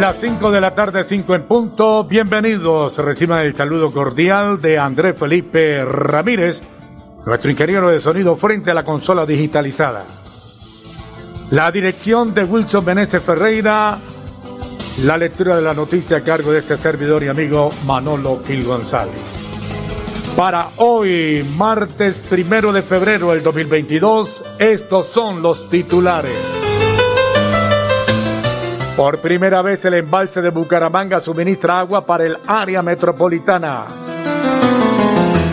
Las 5 de la tarde, 5 en punto. Bienvenidos. Reciban el saludo cordial de Andrés Felipe Ramírez, nuestro ingeniero de sonido frente a la consola digitalizada. La dirección de Wilson Meneses Ferreira. La lectura de la noticia a cargo de este servidor y amigo Manolo Gil González. Para hoy, martes primero de febrero del 2022, estos son los titulares. Por primera vez el embalse de Bucaramanga suministra agua para el área metropolitana.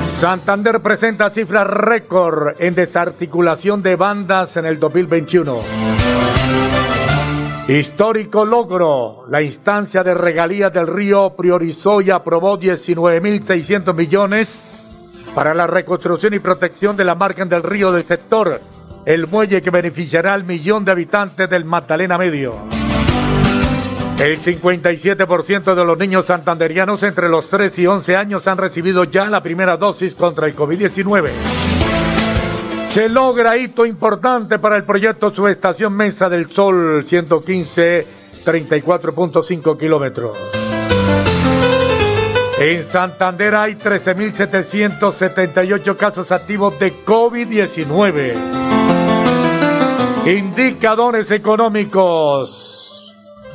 Santander presenta cifras récord en desarticulación de bandas en el 2021. Histórico logro. La instancia de regalías del río priorizó y aprobó 19.600 millones para la reconstrucción y protección de la margen del río del sector, el muelle que beneficiará al millón de habitantes del Magdalena Medio. El 57% de los niños santanderianos entre los 3 y 11 años han recibido ya la primera dosis contra el COVID-19. Se logra hito importante para el proyecto Subestación Mesa del Sol 115, 34.5 kilómetros. En Santander hay 13.778 casos activos de COVID-19. Indicadores económicos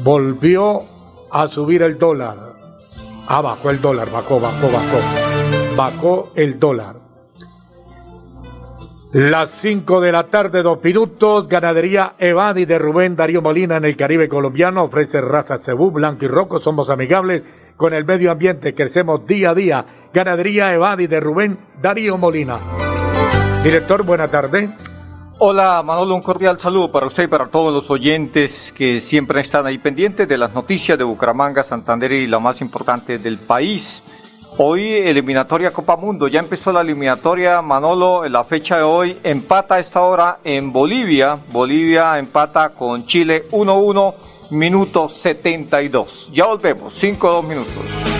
volvió a subir el dólar. Ah, bajó el dólar, bajó, bajó, bajó. Bajó el dólar. Las 5 de la tarde, dos minutos. Ganadería Evadi de Rubén Darío Molina en el Caribe colombiano. Ofrece raza cebú, blanco y rojo. Somos amigables con el medio ambiente. Crecemos día a día. Ganadería Evadi de Rubén Darío Molina. Director, buena tarde. Hola Manolo, un cordial saludo para usted y para todos los oyentes que siempre están ahí pendientes de las noticias de Bucaramanga, Santander y la más importante del país. Hoy eliminatoria Copa Mundo, ya empezó la eliminatoria Manolo, en la fecha de hoy empata a esta hora en Bolivia, Bolivia empata con Chile 1-1, minuto 72. Ya volvemos, 5-2 minutos.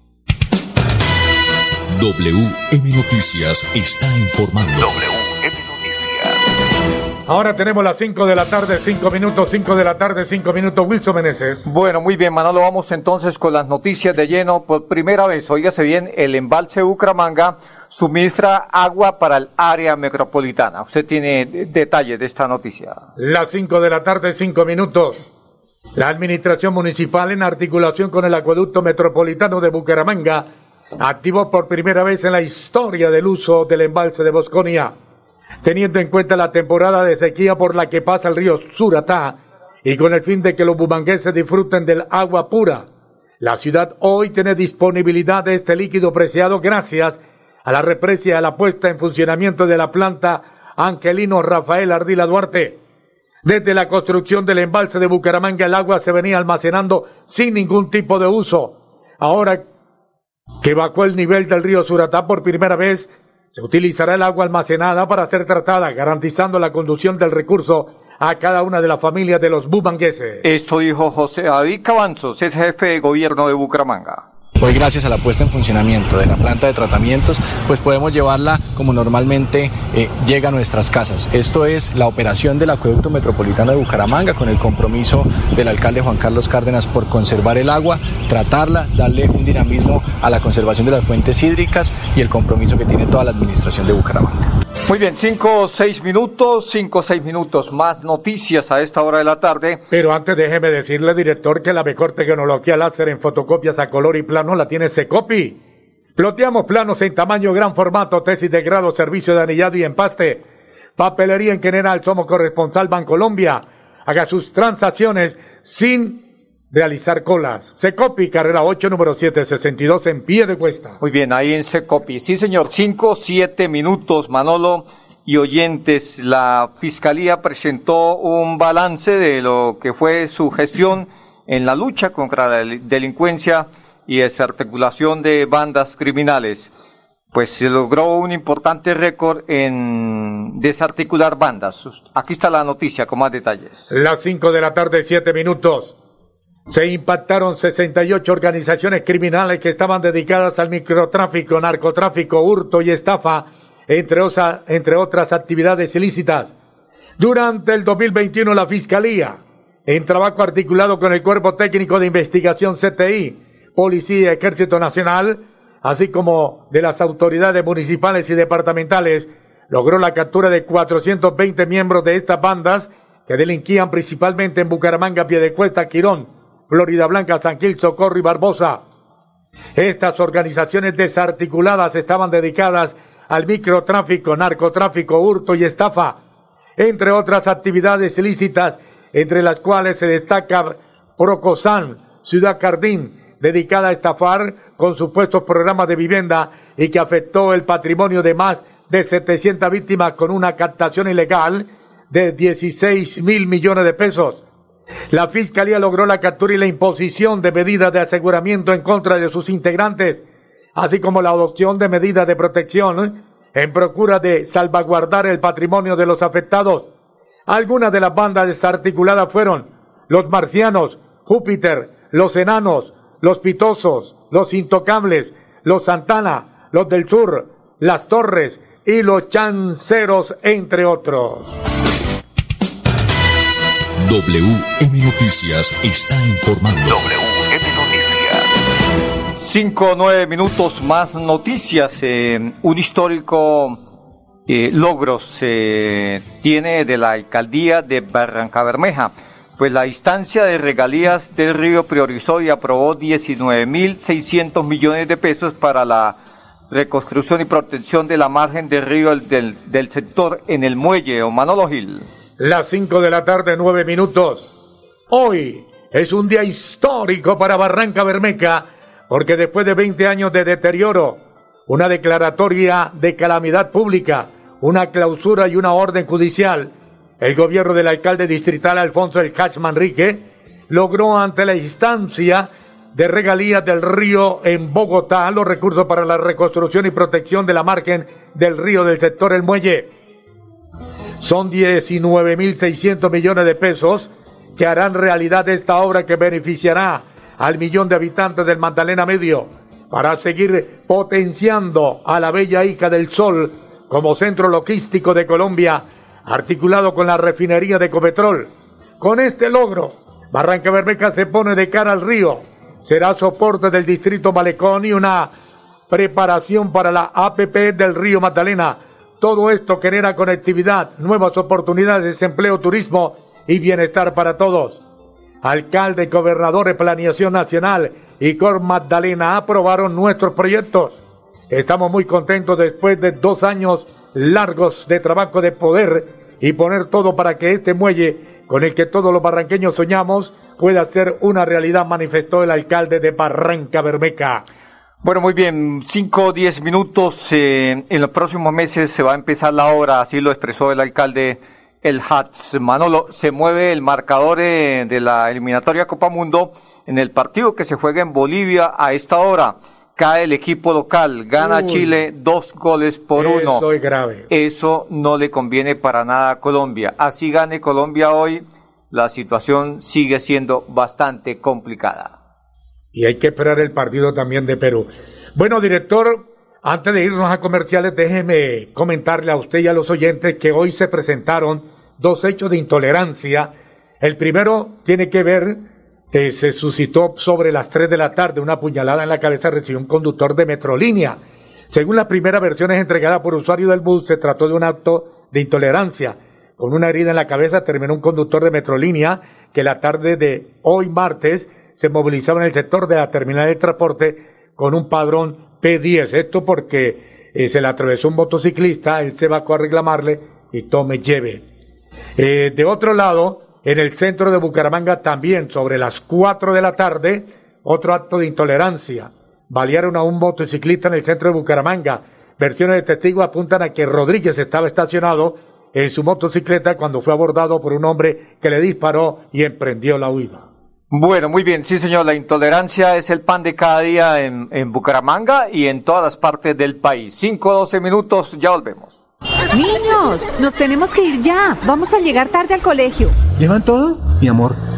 WM Noticias está informando. Ahora tenemos las 5 de la tarde, 5 minutos, 5 de la tarde, 5 minutos. Wilson Meneses. Bueno, muy bien, Manolo. Vamos entonces con las noticias de lleno. Por primera vez, oígase bien, el embalse Bucaramanga suministra agua para el área metropolitana. Usted tiene detalles de esta noticia. Las 5 de la tarde, 5 minutos. La administración municipal, en articulación con el acueducto metropolitano de Bucaramanga, activó por primera vez en la historia del uso del embalse de Bosconia teniendo en cuenta la temporada de sequía por la que pasa el río Suratá y con el fin de que los bumangueses disfruten del agua pura. La ciudad hoy tiene disponibilidad de este líquido preciado gracias a la represa a la puesta en funcionamiento de la planta Angelino Rafael Ardila Duarte. Desde la construcción del embalse de Bucaramanga el agua se venía almacenando sin ningún tipo de uso. Ahora que bajó el nivel del río Suratá por primera vez, se utilizará el agua almacenada para ser tratada, garantizando la conducción del recurso a cada una de las familias de los bumangueses. Esto dijo José David Cabanzos, es jefe de gobierno de Bucaramanga. Hoy gracias a la puesta en funcionamiento de la planta de tratamientos, pues podemos llevarla como normalmente eh, llega a nuestras casas. Esto es la operación del acueducto metropolitano de Bucaramanga con el compromiso del alcalde Juan Carlos Cárdenas por conservar el agua, tratarla, darle un dinamismo a la conservación de las fuentes hídricas y el compromiso que tiene toda la administración de Bucaramanga. Muy bien, cinco o seis minutos, cinco o seis minutos más noticias a esta hora de la tarde. Pero antes déjeme decirle, director, que la mejor tecnología láser en fotocopias a color y plano la tiene Secopi. Ploteamos planos en tamaño, gran formato, tesis de grado, servicio de anillado y empaste. Papelería en general, somos corresponsal Bancolombia. Haga sus transacciones sin realizar colas. Secopi, carrera 8, número 762, en pie de cuesta. Muy bien, ahí en Secopi. Sí, señor. 5, 7 minutos, Manolo y oyentes. La Fiscalía presentó un balance de lo que fue su gestión en la lucha contra la delincuencia y desarticulación de bandas criminales. Pues se logró un importante récord en desarticular bandas. Aquí está la noticia con más detalles. Las 5 de la tarde, 7 minutos. Se impactaron 68 organizaciones criminales que estaban dedicadas al microtráfico, narcotráfico, hurto y estafa, entre, otras actividades ilícitas. Durante el 2021 la Fiscalía, en trabajo articulado con el Cuerpo Técnico de Investigación CTI, Policía y Ejército Nacional, así como de las autoridades municipales y departamentales, logró la captura de 420 miembros de estas bandas que delinquían principalmente en Bucaramanga, Piedecuesta, Quirón, Florida Blanca, San Gil, Socorro y Barbosa. Estas organizaciones desarticuladas estaban dedicadas al microtráfico, narcotráfico, hurto y estafa, entre otras actividades ilícitas, entre las cuales se destaca Procosan, Ciudad Cardín, dedicada a estafar con supuestos programas de vivienda y que afectó el patrimonio de más de 700 víctimas con una captación ilegal de 16 mil millones de pesos. La Fiscalía logró la captura y la imposición de medidas de aseguramiento en contra de sus integrantes, así como la adopción de medidas de protección en procura de salvaguardar el patrimonio de los afectados. Algunas de las bandas desarticuladas fueron los marcianos, Júpiter, los enanos, los pitosos, los intocables, los Santana, los del sur, las torres y los chanceros, entre otros. WM Noticias está informando. WM Noticias. Cinco o nueve minutos más noticias. Eh, un histórico eh, logro se tiene de la alcaldía de Barranca Bermeja. Pues la instancia de regalías del río priorizó y aprobó 19.600 millones de pesos para la reconstrucción y protección de la margen del río del, del sector en el muelle o Manolo Gil. Las 5 de la tarde, 9 minutos. Hoy es un día histórico para Barranca Bermeca, porque después de 20 años de deterioro, una declaratoria de calamidad pública, una clausura y una orden judicial, el gobierno del alcalde distrital Alfonso El Cach Manrique logró ante la instancia de regalías del río en Bogotá los recursos para la reconstrucción y protección de la margen del río del sector El Muelle son 19.600 millones de pesos que harán realidad esta obra que beneficiará al millón de habitantes del Magdalena Medio para seguir potenciando a la bella hija del sol como centro logístico de Colombia articulado con la refinería de Copetrol. Con este logro, Barranca Bermeja se pone de cara al río. Será soporte del distrito Malecón y una preparación para la APP del río Magdalena. Todo esto genera conectividad, nuevas oportunidades, desempleo, turismo y bienestar para todos. Alcalde, gobernadores, planeación nacional y Cor Magdalena aprobaron nuestros proyectos. Estamos muy contentos después de dos años largos de trabajo de poder y poner todo para que este muelle, con el que todos los barranqueños soñamos, pueda ser una realidad, manifestó el alcalde de Barranca Bermeca. Bueno, muy bien, cinco o diez minutos. Eh, en los próximos meses se va a empezar la obra, así lo expresó el alcalde El Hats. Manolo, se mueve el marcador eh, de la eliminatoria Copa Mundo en el partido que se juega en Bolivia a esta hora. Cae el equipo local, gana Chile dos goles por uno. Eso es grave. Eso no le conviene para nada a Colombia. Así gane Colombia hoy, la situación sigue siendo bastante complicada. Y hay que esperar el partido también de Perú. Bueno, director, antes de irnos a comerciales, déjeme comentarle a usted y a los oyentes que hoy se presentaron dos hechos de intolerancia. El primero tiene que ver que se suscitó sobre las 3 de la tarde una puñalada en la cabeza recibió un conductor de Metrolínea. Según las primeras versiones entregadas por usuario del bus, se trató de un acto de intolerancia. Con una herida en la cabeza terminó un conductor de Metrolínea que la tarde de hoy martes se movilizaba en el sector de la terminal de transporte con un padrón P10. Esto porque eh, se le atravesó un motociclista, él se va a reclamarle y tome lleve. Eh, de otro lado, en el centro de Bucaramanga también, sobre las 4 de la tarde, otro acto de intolerancia. Balearon a un motociclista en el centro de Bucaramanga. Versiones de testigos apuntan a que Rodríguez estaba estacionado en su motocicleta cuando fue abordado por un hombre que le disparó y emprendió la huida. Bueno, muy bien, sí señor, la intolerancia es el pan de cada día en, en Bucaramanga y en todas las partes del país. 5 o 12 minutos, ya volvemos. Niños, nos tenemos que ir ya. Vamos a llegar tarde al colegio. ¿Llevan todo? Mi amor,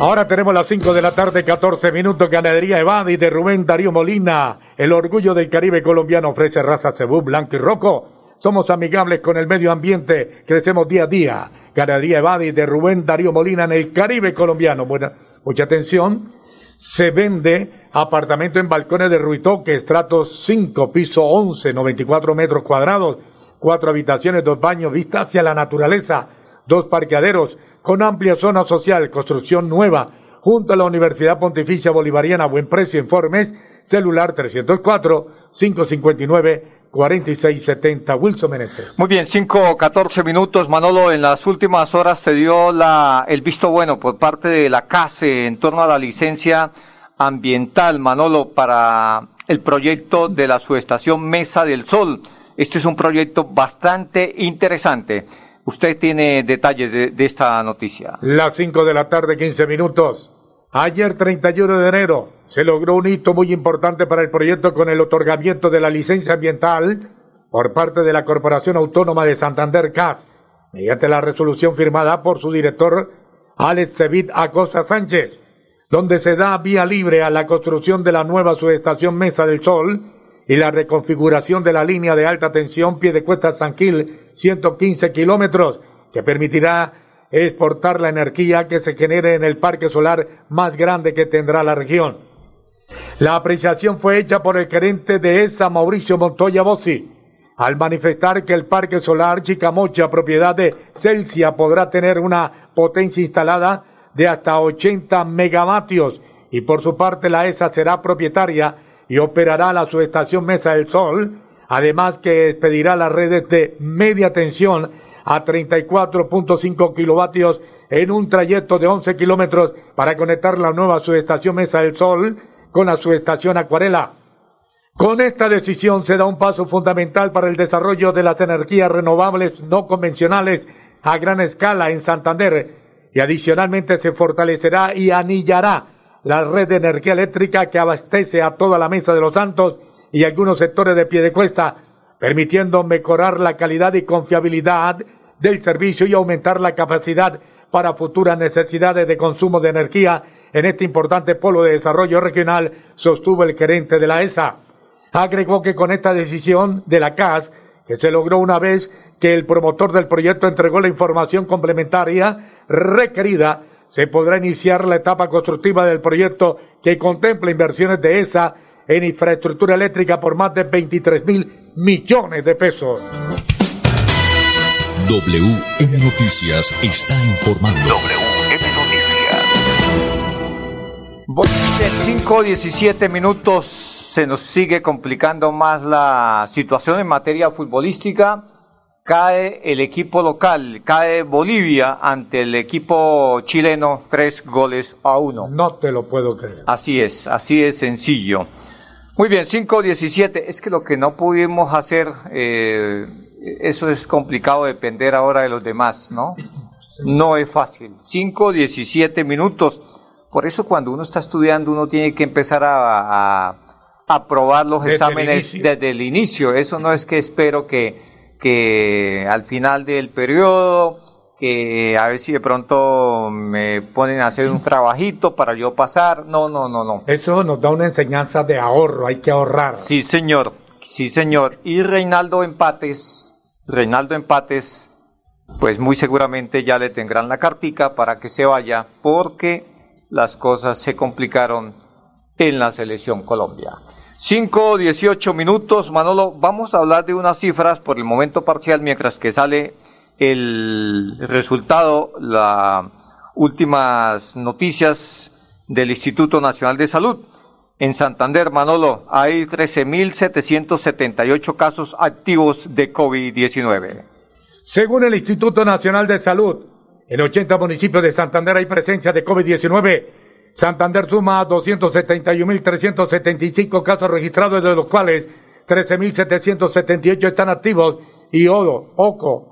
Ahora tenemos las 5 de la tarde, 14 minutos, ganadería Evadi de Rubén Darío Molina. El orgullo del Caribe colombiano ofrece raza cebú, blanco y rojo. Somos amigables con el medio ambiente, crecemos día a día. Ganadería Evadi de Rubén Darío Molina en el Caribe colombiano. Buena, mucha atención. Se vende apartamento en balcones de Ruitoque, estrato 5, piso 11, 94 metros cuadrados, cuatro habitaciones, dos baños, vista hacia la naturaleza, dos parqueaderos, con amplia zona social, construcción nueva, junto a la Universidad Pontificia Bolivariana, buen precio, informes, celular 304-559-4670, Wilson Meneses. Muy bien, 5 14 minutos. Manolo, en las últimas horas se dio la, el visto bueno por parte de la CASE en torno a la licencia ambiental, Manolo, para el proyecto de la subestación Mesa del Sol. Este es un proyecto bastante interesante. Usted tiene detalles de, esta noticia. Las 5 de la tarde, 15 minutos. Ayer, 31 de enero, se logró un hito muy importante para el proyecto con el otorgamiento de la licencia ambiental por parte de la Corporación Autónoma de Santander CAS, mediante la resolución firmada por su director Alex Cevit Acosta Sánchez, donde se da vía libre a la construcción de la nueva subestación Mesa del Sol y la reconfiguración de la línea de alta tensión pie de cuesta Sanquil 115 kilómetros, que permitirá exportar la energía que se genere en el parque solar más grande que tendrá la región. La apreciación fue hecha por el gerente de ESA, Mauricio Montoya Bossi, al manifestar que el parque solar Chicamocha, propiedad de Celsia, podrá tener una potencia instalada de hasta 80 megavatios y por su parte la ESA será propietaria y operará la subestación Mesa del Sol, además que expedirá las redes de media tensión a 34.5 kilovatios en un trayecto de 11 kilómetros para conectar la nueva subestación Mesa del Sol con la subestación Acuarela. Con esta decisión se da un paso fundamental para el desarrollo de las energías renovables no convencionales a gran escala en Santander y adicionalmente se fortalecerá y anillará la red de energía eléctrica que abastece a toda la Mesa de los Santos y algunos sectores de pie de cuesta, permitiendo mejorar la calidad y confiabilidad del servicio y aumentar la capacidad para futuras necesidades de consumo de energía en este importante polo de desarrollo regional, sostuvo el gerente de la ESA. Agregó que con esta decisión de la CAS, que se logró una vez que el promotor del proyecto entregó la información complementaria requerida, se podrá iniciar la etapa constructiva del proyecto que contempla inversiones de ESA en infraestructura eléctrica por más de 23 mil millones de pesos. WM Noticias está informando. En 5 17 minutos se nos sigue complicando más la situación en materia futbolística. Cae el equipo local, cae Bolivia ante el equipo chileno, tres goles a uno. No te lo puedo creer. Así es, así es sencillo. Muy bien, 5-17. Es que lo que no pudimos hacer, eh, eso es complicado depender ahora de los demás, ¿no? No es fácil. 5-17 minutos. Por eso cuando uno está estudiando uno tiene que empezar a, a, probar los exámenes desde el inicio. Eso no es que espero que, que al final del periodo, que a ver si de pronto me ponen a hacer un trabajito para yo pasar. No, no, no, no. Eso nos da una enseñanza de ahorro, hay que ahorrar. Sí, señor. Sí, señor. Y Reinaldo Empates, Reinaldo Empates, pues muy seguramente ya le tendrán la cartica para que se vaya, porque las cosas se complicaron en la selección Colombia. 5, 18 minutos, Manolo, vamos a hablar de unas cifras por el momento parcial mientras que sale el resultado, las últimas noticias del Instituto Nacional de Salud. En Santander, Manolo, hay 13.778 casos activos de COVID-19. Según el Instituto Nacional de Salud, en 80 municipios de Santander hay presencia de COVID-19. Santander suma 271.375 casos registrados, de los cuales 13.778 están activos y Odo, Oco,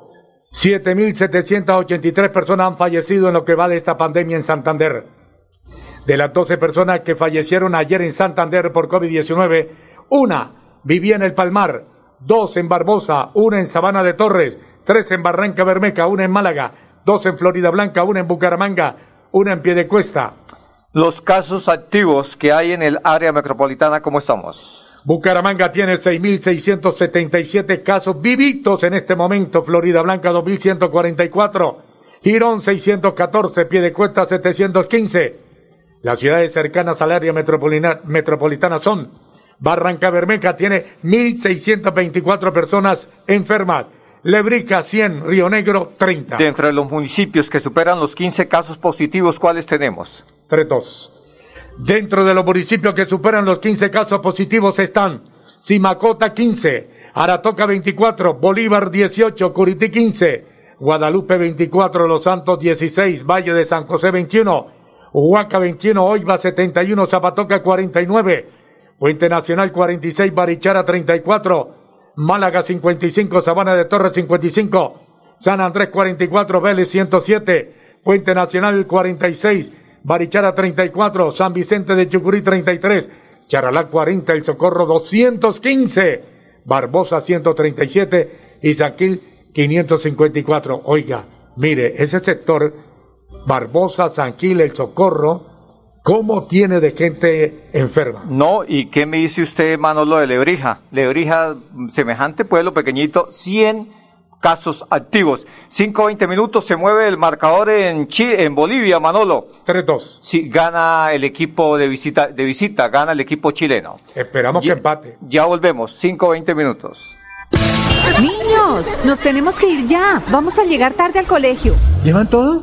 7.783 personas han fallecido en lo que va de esta pandemia en Santander. De las 12 personas que fallecieron ayer en Santander por COVID-19, una vivía en el Palmar, dos en Barbosa, una en Sabana de Torres, tres en Barranca Bermeca, una en Málaga, dos en Florida Blanca, una en Bucaramanga, una en Piedecuesta. Los casos activos que hay en el área metropolitana, ¿cómo estamos? Bucaramanga tiene 6.677 casos vivitos en este momento, Florida Blanca 2.144, Girón 614, Piedecuesta 715. Las ciudades cercanas al área metropolitana, metropolitana son Barranca Bermeja tiene 1.624 personas enfermas, Lebrica 100, Río Negro 30. Dentro de los municipios que superan los 15 casos positivos, ¿cuáles tenemos? 3-2. Dentro de los municipios que superan los 15 casos positivos están Simacota 15, Aratoca 24, Bolívar 18, Curití 15, Guadalupe 24, Los Santos 16, Valle de San José 21, Huaca 21, Oiva 71, Zapatoca 49, Puente Nacional 46, Barichara 34, Málaga 55, Sabana de Torres 55, San Andrés 44, Vélez 107, Puente Nacional 46, Barichara 34, San Vicente de Chucurí 33, Charalá 40, El Socorro 215, Barbosa 137 y Sanquil 554. Oiga, mire, ese sector, Barbosa, Sanquil, El Socorro, ¿cómo tiene de gente enferma? No, ¿y qué me dice usted, Manolo, de Lebrija? Lebrija, semejante pueblo pequeñito, 100 casos activos. 5-20 minutos, se mueve el marcador en Chile, en Bolivia, Manolo. 3-2. Sí, gana el equipo de visita, de visita, gana el equipo chileno. Esperamos Ya- que empate. Ya volvemos, 5-20 minutos. Niños, nos tenemos que ir ya. Vamos a llegar tarde al colegio. ¿Llevan todo?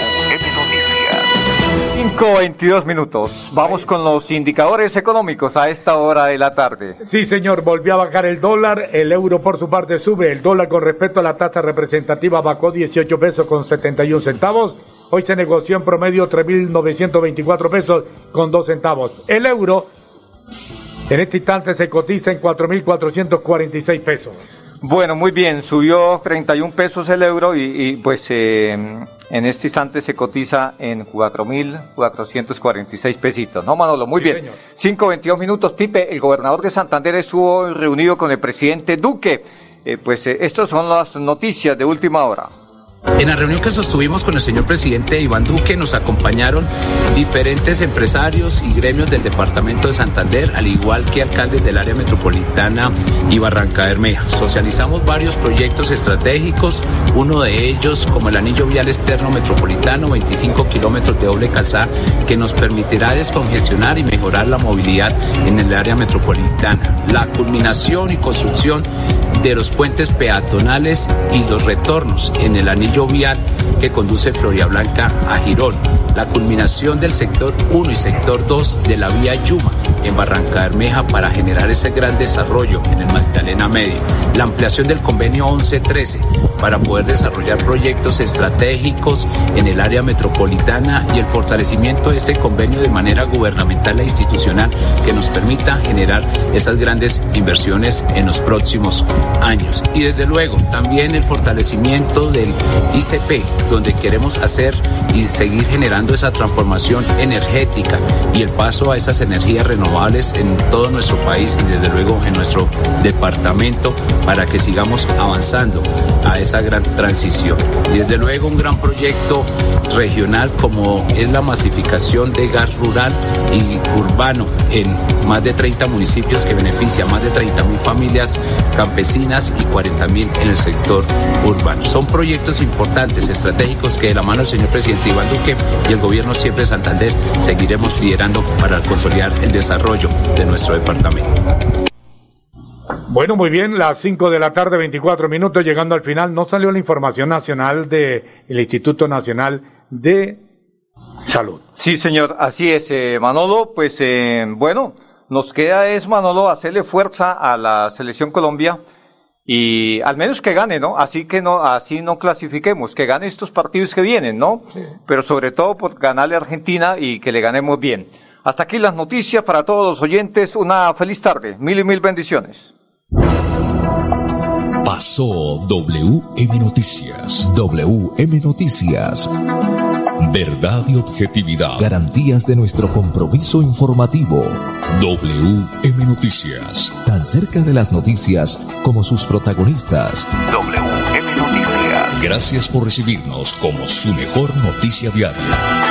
5-22 minutos. Vamos con los indicadores económicos a esta hora de la tarde. Sí, señor, volvió a bajar el dólar, el euro por su parte sube, el dólar con respecto a la tasa representativa bajó 18 pesos con 71 centavos, hoy se negoció en promedio 3.924 pesos con 2 centavos. El euro en este instante se cotiza en 4.446 pesos. Bueno, muy bien, subió 31 pesos el euro y, y, pues eh, en este instante se cotiza en 4.446 pesitos. No, Manolo, muy Sí, bien. señor. 5.22 minutos, Pipe. El gobernador de Santander estuvo reunido con el presidente Duque. Eh, pues eh, estas son las noticias de última hora. En la reunión que sostuvimos con el señor presidente Iván Duque nos acompañaron diferentes empresarios y gremios del departamento de Santander, al igual que alcaldes del área metropolitana y Barranca Bermeja. Socializamos varios proyectos estratégicos, uno de ellos como el anillo vial externo metropolitano, 25 kilómetros de doble calzada, que nos permitirá descongestionar y mejorar la movilidad en el área metropolitana. La culminación y construcción de los puentes peatonales y los retornos en el anillo vial que conduce Floria Blanca a Girón, la culminación del sector 1 y sector 2 de la vía Yuma en Barranca Bermeja para generar ese gran desarrollo en el Magdalena Medio, la ampliación del convenio 1113 para poder desarrollar proyectos estratégicos en el área metropolitana y el fortalecimiento de este convenio de manera gubernamental e institucional que nos permita generar esas grandes inversiones en los próximos años. Y desde luego también el fortalecimiento del ICP, donde queremos hacer y seguir generando esa transformación energética y el paso a esas energías renovables en todo nuestro país y desde luego en nuestro departamento para que sigamos avanzando a esa gran transición. Y desde luego un gran proyecto regional como es la masificación de gas rural y urbano en más de 30 municipios que beneficia a más de 30 mil familias campesinas y 40 mil en el sector urbano. Son proyectos importantes, estratégicos que de la mano del señor presidente Iván Duque y el gobierno siempre de Santander seguiremos liderando para consolidar el desarrollo de nuestro departamento. Bueno, muy bien, las 5 de la tarde, 24 minutos, llegando al final, no salió la información nacional del Instituto Nacional de Salud. Sí, señor, así es, eh, Manolo. Pues eh, bueno, nos queda es, Manolo, hacerle fuerza a la selección Colombia y al menos que gane, ¿no? Así que no, así no clasifiquemos, que gane estos partidos que vienen, ¿no? Pero sobre todo por ganarle a Argentina y que le ganemos bien. Hasta aquí las noticias para todos los oyentes. Una feliz tarde. Mil y mil bendiciones. Pasó WM Noticias. WM Noticias. Verdad y objetividad. Garantías de nuestro compromiso informativo. WM Noticias. Tan cerca de las noticias como sus protagonistas. WM Noticias. Gracias por recibirnos como su mejor noticia diaria.